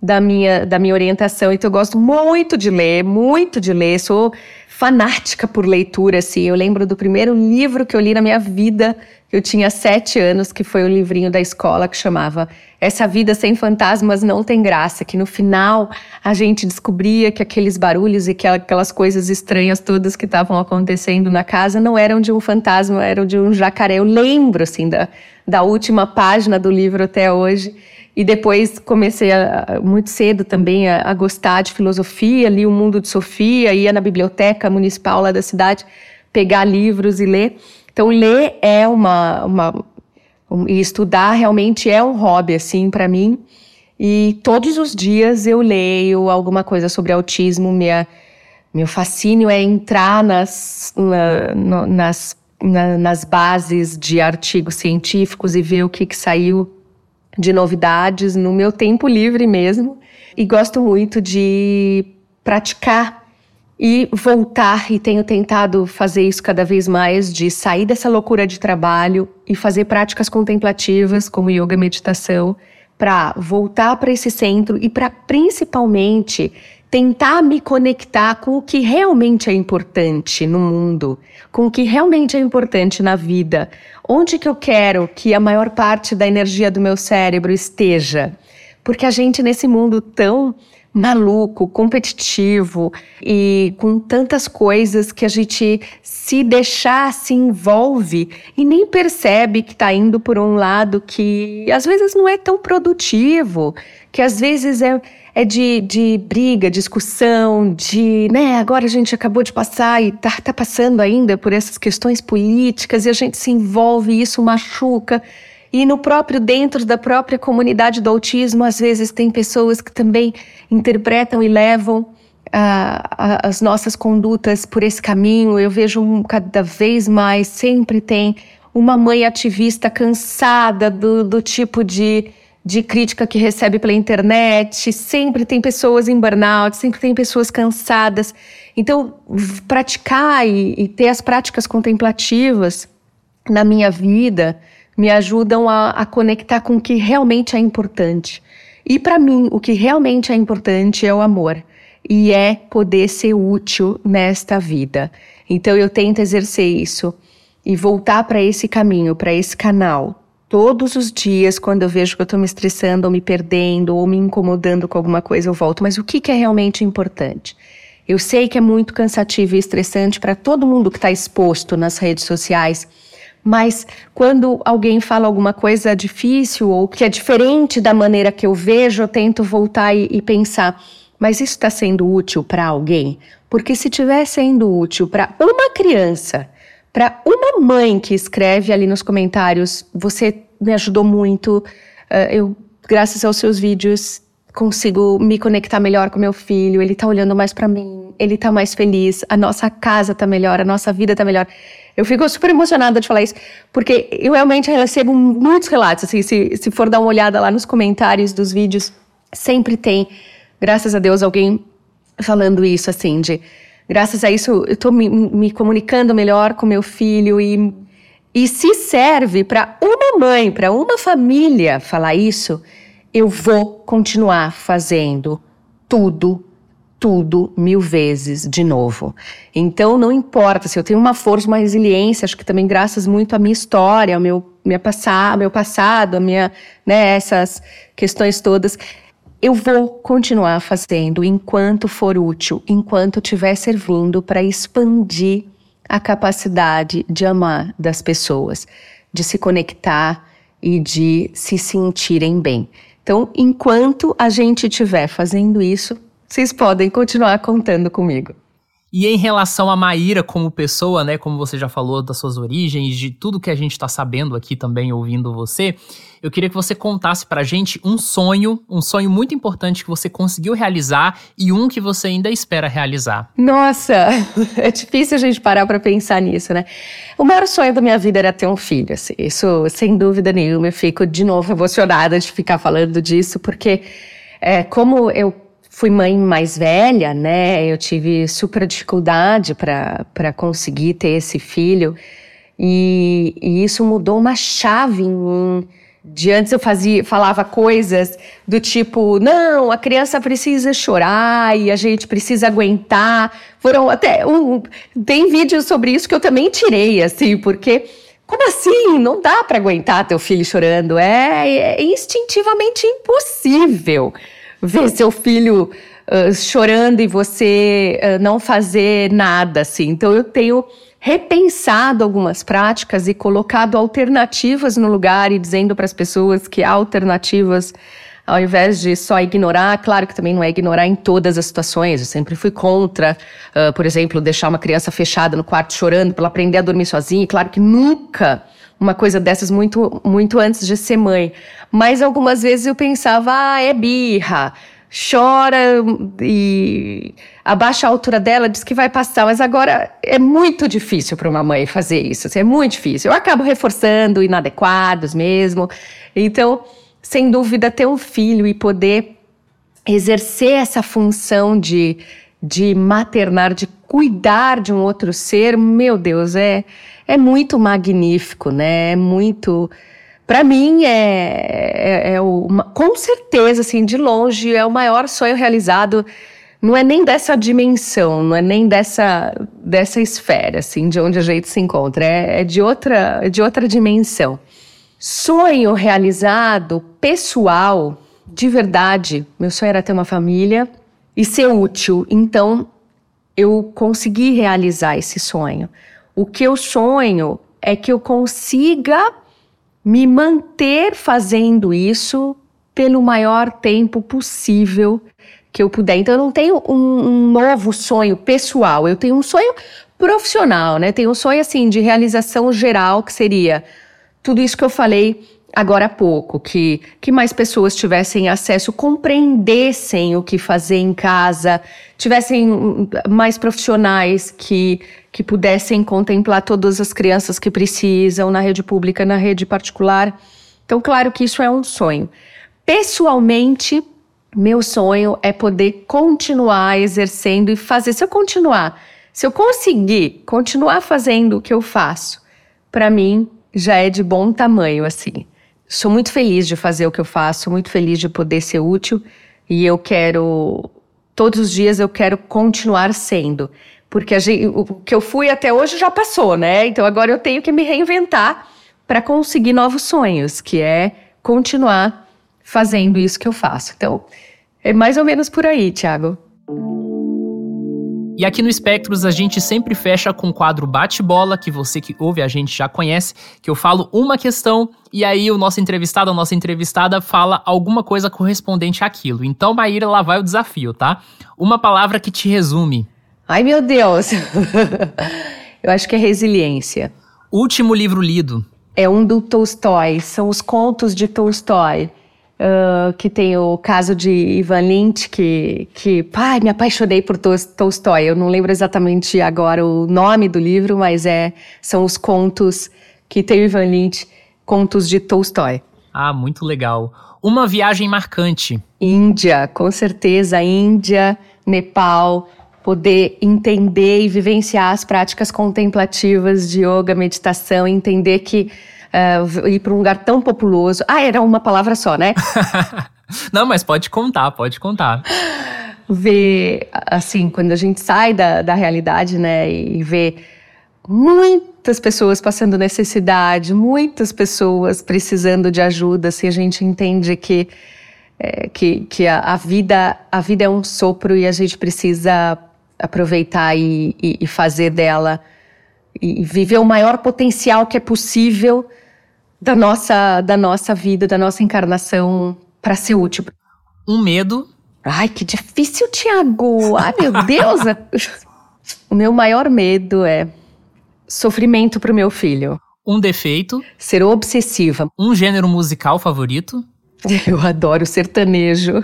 da, minha, da minha orientação. Então, eu gosto muito de ler, muito de ler. Sou fanática por leitura, assim. Eu lembro do primeiro livro que eu li na minha vida, Eu tinha sete anos, que foi o livrinho da escola que chamava Essa Vida Sem Fantasmas Não Tem Graça, que no final a gente descobria que aqueles barulhos e que aquelas coisas estranhas todas que estavam acontecendo na casa não eram de um fantasma, eram de um jacaré. Eu lembro, assim, da, da última página do livro até hoje. E depois comecei a, muito cedo também a, a, gostar de filosofia, li o Mundo de Sofia, ia na biblioteca municipal lá da cidade pegar livros e ler. Então, ler é uma. uma um, e estudar realmente é um hobby, assim, para mim. E todos os dias eu leio alguma coisa sobre autismo. Minha, meu fascínio é entrar nas, na, no, nas, na, nas bases de artigos científicos e ver o que, que saiu de novidades no meu tempo livre mesmo. E gosto muito de praticar e voltar, e tenho tentado fazer isso cada vez mais, de sair dessa loucura de trabalho e fazer práticas contemplativas, como yoga e meditação, para voltar para esse centro e para principalmente tentar me conectar com o que realmente é importante no mundo, com o que realmente é importante na vida. Onde que eu quero que a maior parte da energia do meu cérebro esteja? Porque a gente nesse mundo tão maluco, competitivo e com tantas coisas que a gente se deixar se envolve e nem percebe que está indo por um lado que às vezes não é tão produtivo, que às vezes é, é de, de briga, discussão, de, né, agora a gente acabou de passar e tá, tá passando ainda por essas questões políticas e a gente se envolve e isso machuca. E no próprio, dentro da própria comunidade do autismo, às vezes tem pessoas que também interpretam e levam uh, as nossas condutas por esse caminho. Eu vejo um, cada vez mais, sempre tem uma mãe ativista cansada do, do tipo de, de crítica que recebe pela internet, sempre tem pessoas em burnout, sempre tem pessoas cansadas. Então, praticar e, e ter as práticas contemplativas na minha vida me ajudam a, a conectar com o que realmente é importante. E para mim, o que realmente é importante é o amor e é poder ser útil nesta vida. Então eu tento exercer isso e voltar para esse caminho, para esse canal. Todos os dias, quando eu vejo que eu estou me estressando, ou me perdendo, ou me incomodando com alguma coisa, eu volto. Mas o que, que é realmente importante? Eu sei que é muito cansativo e estressante para todo mundo que está exposto nas redes sociais mas quando alguém fala alguma coisa difícil ou que é diferente da maneira que eu vejo, eu tento voltar e, e pensar: mas isso está sendo útil para alguém? Porque se estiver sendo útil para uma criança, para uma mãe que escreve ali nos comentários, você me ajudou muito, uh, eu, graças aos seus vídeos, consigo me conectar melhor com meu filho, ele está olhando mais para mim, ele está mais feliz, a nossa casa está melhor, a nossa vida está melhor. Eu fico super emocionada de falar isso, porque eu realmente recebo muitos relatos. Assim, se, se for dar uma olhada lá nos comentários dos vídeos, sempre tem, graças a Deus, alguém falando isso, assim, de graças a isso eu estou me, me comunicando melhor com meu filho e, e se serve para uma mãe, para uma família falar isso, eu vou continuar fazendo tudo tudo mil vezes de novo. Então, não importa se eu tenho uma força, uma resiliência, acho que também graças muito à minha história, ao meu, minha passar, meu passado, a minha, né, essas questões todas, eu vou continuar fazendo enquanto for útil, enquanto estiver servindo para expandir a capacidade de amar das pessoas, de se conectar e de se sentirem bem. Então, enquanto a gente estiver fazendo isso, vocês podem continuar contando comigo. E em relação a Maíra como pessoa, né, como você já falou das suas origens, de tudo que a gente está sabendo aqui também ouvindo você, eu queria que você contasse pra gente um sonho, um sonho muito importante que você conseguiu realizar e um que você ainda espera realizar. Nossa, é difícil a gente parar para pensar nisso, né? O maior sonho da minha vida era ter um filho, assim, isso sem dúvida nenhuma. Eu fico de novo emocionada de ficar falando disso, porque é, como eu fui mãe mais velha, né? Eu tive super dificuldade para conseguir ter esse filho. E, e, isso mudou uma chave em mim. De antes eu fazia, falava coisas do tipo, não, a criança precisa chorar e a gente precisa aguentar. Foram até um, tem vídeos sobre isso que eu também tirei, assim, porque Como assim? Não dá para aguentar teu filho chorando. É, é, instintivamente impossível ver seu filho uh, chorando e você uh, não fazer nada, assim. Então eu tenho repensado algumas práticas e colocado alternativas no lugar e dizendo para as pessoas que há alternativas ao invés de só ignorar, claro que também não é ignorar em todas as situações. Eu sempre fui contra, uh, por exemplo, deixar uma criança fechada no quarto chorando para ela aprender a dormir sozinha. E claro que nunca uma coisa dessas muito, muito antes de ser mãe. Mas algumas vezes eu pensava, ah, é birra, chora e abaixa a altura dela, diz que vai passar. Mas agora é muito difícil para uma mãe fazer isso. Assim, é muito difícil. Eu acabo reforçando inadequados mesmo. Então sem dúvida, ter um filho e poder exercer essa função de, de maternar, de cuidar de um outro ser, meu Deus, é, é muito magnífico, né? É muito. Para mim, é, é, é uma, com certeza, assim, de longe, é o maior sonho realizado. Não é nem dessa dimensão, não é nem dessa, dessa esfera, assim, de onde a gente se encontra. É, é de, outra, é de outra dimensão. Sonho realizado, pessoal, de verdade. Meu sonho era ter uma família e ser útil. Então, eu consegui realizar esse sonho. O que eu sonho é que eu consiga me manter fazendo isso pelo maior tempo possível que eu puder. Então, eu não tenho um, um novo sonho pessoal, eu tenho um sonho profissional, né? Tenho um sonho assim de realização geral que seria tudo isso que eu falei agora há pouco, que, que mais pessoas tivessem acesso, compreendessem o que fazer em casa, tivessem mais profissionais que, que pudessem contemplar todas as crianças que precisam na rede pública, na rede particular. Então, claro que isso é um sonho. Pessoalmente, meu sonho é poder continuar exercendo e fazer. Se eu continuar, se eu conseguir continuar fazendo o que eu faço, para mim já é de bom tamanho, assim. Sou muito feliz de fazer o que eu faço, muito feliz de poder ser útil e eu quero. Todos os dias eu quero continuar sendo. Porque gente, o que eu fui até hoje já passou, né? Então agora eu tenho que me reinventar para conseguir novos sonhos, que é continuar fazendo isso que eu faço. Então, é mais ou menos por aí, Thiago. E aqui no Espectros a gente sempre fecha com o quadro Bate-Bola, que você que ouve a gente já conhece, que eu falo uma questão e aí o nosso entrevistado, a nossa entrevistada fala alguma coisa correspondente àquilo. Então, Maíra, lá vai o desafio, tá? Uma palavra que te resume. Ai, meu Deus! eu acho que é resiliência. Último livro lido. É um do Tolstói, são os contos de Tolstói. Uh, que tem o caso de Ivan Lynch, que, que pai, me apaixonei por Tolstói. Eu não lembro exatamente agora o nome do livro, mas é são os contos que tem o Ivan Lynch, contos de Tolstói. Ah, muito legal. Uma viagem marcante. Índia, com certeza, Índia, Nepal, poder entender e vivenciar as práticas contemplativas de yoga, meditação, entender que uh, ir para um lugar tão populoso. Ah, era uma palavra só, né? Não, mas pode contar, pode contar. Ver, assim, quando a gente sai da, da realidade, né, e vê muitas pessoas passando necessidade, muitas pessoas precisando de ajuda, assim, a gente entende que, é, que, que a, a, vida, a vida é um sopro e a gente precisa aproveitar e, e, e fazer dela e viver o maior potencial que é possível da nossa, da nossa vida, da nossa encarnação para ser útil. Um medo. Ai, que difícil, Tiago. Ai, meu Deus. o meu maior medo é sofrimento para o meu filho. Um defeito. Ser obsessiva. Um gênero musical favorito. Eu adoro sertanejo.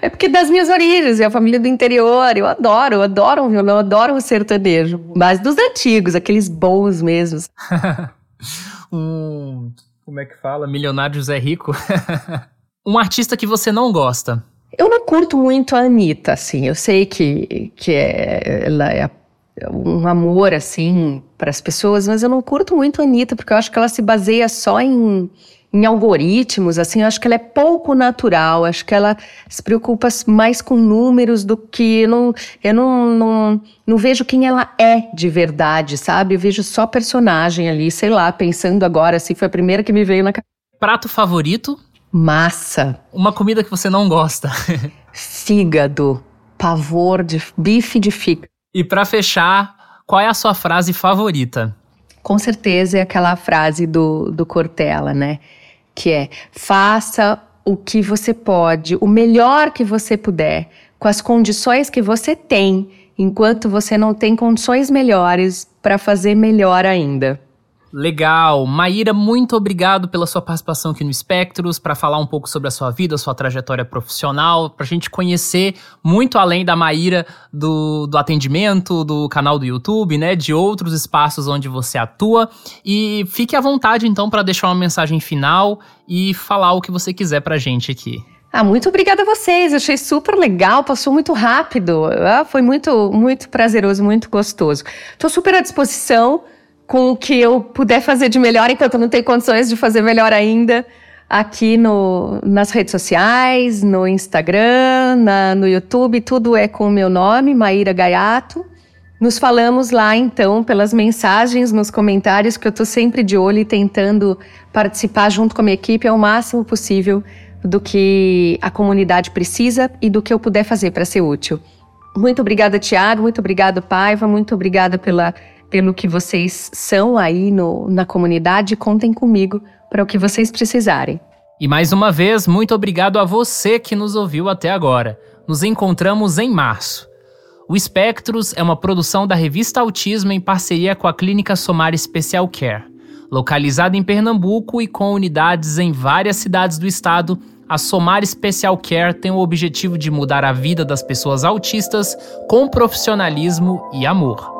É porque das minhas origens, é a família do interior, eu adoro, eu adoro um violão, eu adoro um sertanejo. Mas dos antigos, aqueles bons mesmos. um. Como é que fala? Milionário José Rico. um artista que você não gosta. Eu não curto muito a Anitta, assim. Eu sei que, que é, ela é um amor, assim, para as pessoas, mas eu não curto muito a Anitta, porque eu acho que ela se baseia só em, em algoritmos, assim, eu acho que ela é pouco natural, acho que ela se preocupa mais com números do que eu não, eu não, não, não vejo quem ela é de verdade, sabe? Eu vejo só personagem ali, sei lá, pensando agora, assim, foi a primeira que me veio na cabeça. Prato favorito? Massa. Uma comida que você não gosta? Fígado. Pavor de bife de fígado. E para fechar, qual é a sua frase favorita? Com certeza é aquela frase do, do Cortella, né? Que é: faça o que você pode, o melhor que você puder, com as condições que você tem, enquanto você não tem condições melhores para fazer melhor ainda. Legal. Maíra, muito obrigado pela sua participação aqui no Espectros, para falar um pouco sobre a sua vida, a sua trajetória profissional, para a gente conhecer muito além da Maíra do, do atendimento, do canal do YouTube, né, de outros espaços onde você atua. E fique à vontade, então, para deixar uma mensagem final e falar o que você quiser para a gente aqui. Ah, muito obrigada a vocês. achei super legal, passou muito rápido. Ah, foi muito, muito prazeroso, muito gostoso. Estou super à disposição com o que eu puder fazer de melhor, enquanto eu não tenho condições de fazer melhor ainda, aqui no, nas redes sociais, no Instagram, na, no YouTube, tudo é com o meu nome, Maíra Gaiato. Nos falamos lá então pelas mensagens, nos comentários, que eu estou sempre de olho e tentando participar junto com a minha equipe ao máximo possível do que a comunidade precisa e do que eu puder fazer para ser útil. Muito obrigada, Tiago, muito obrigada, Paiva, muito obrigada pela pelo que vocês são aí no, na comunidade. Contem comigo para o que vocês precisarem. E mais uma vez, muito obrigado a você que nos ouviu até agora. Nos encontramos em março. O Espectros é uma produção da revista Autismo em parceria com a Clínica Somar Special Care. Localizada em Pernambuco e com unidades em várias cidades do estado, a Somar Special Care tem o objetivo de mudar a vida das pessoas autistas com profissionalismo e amor.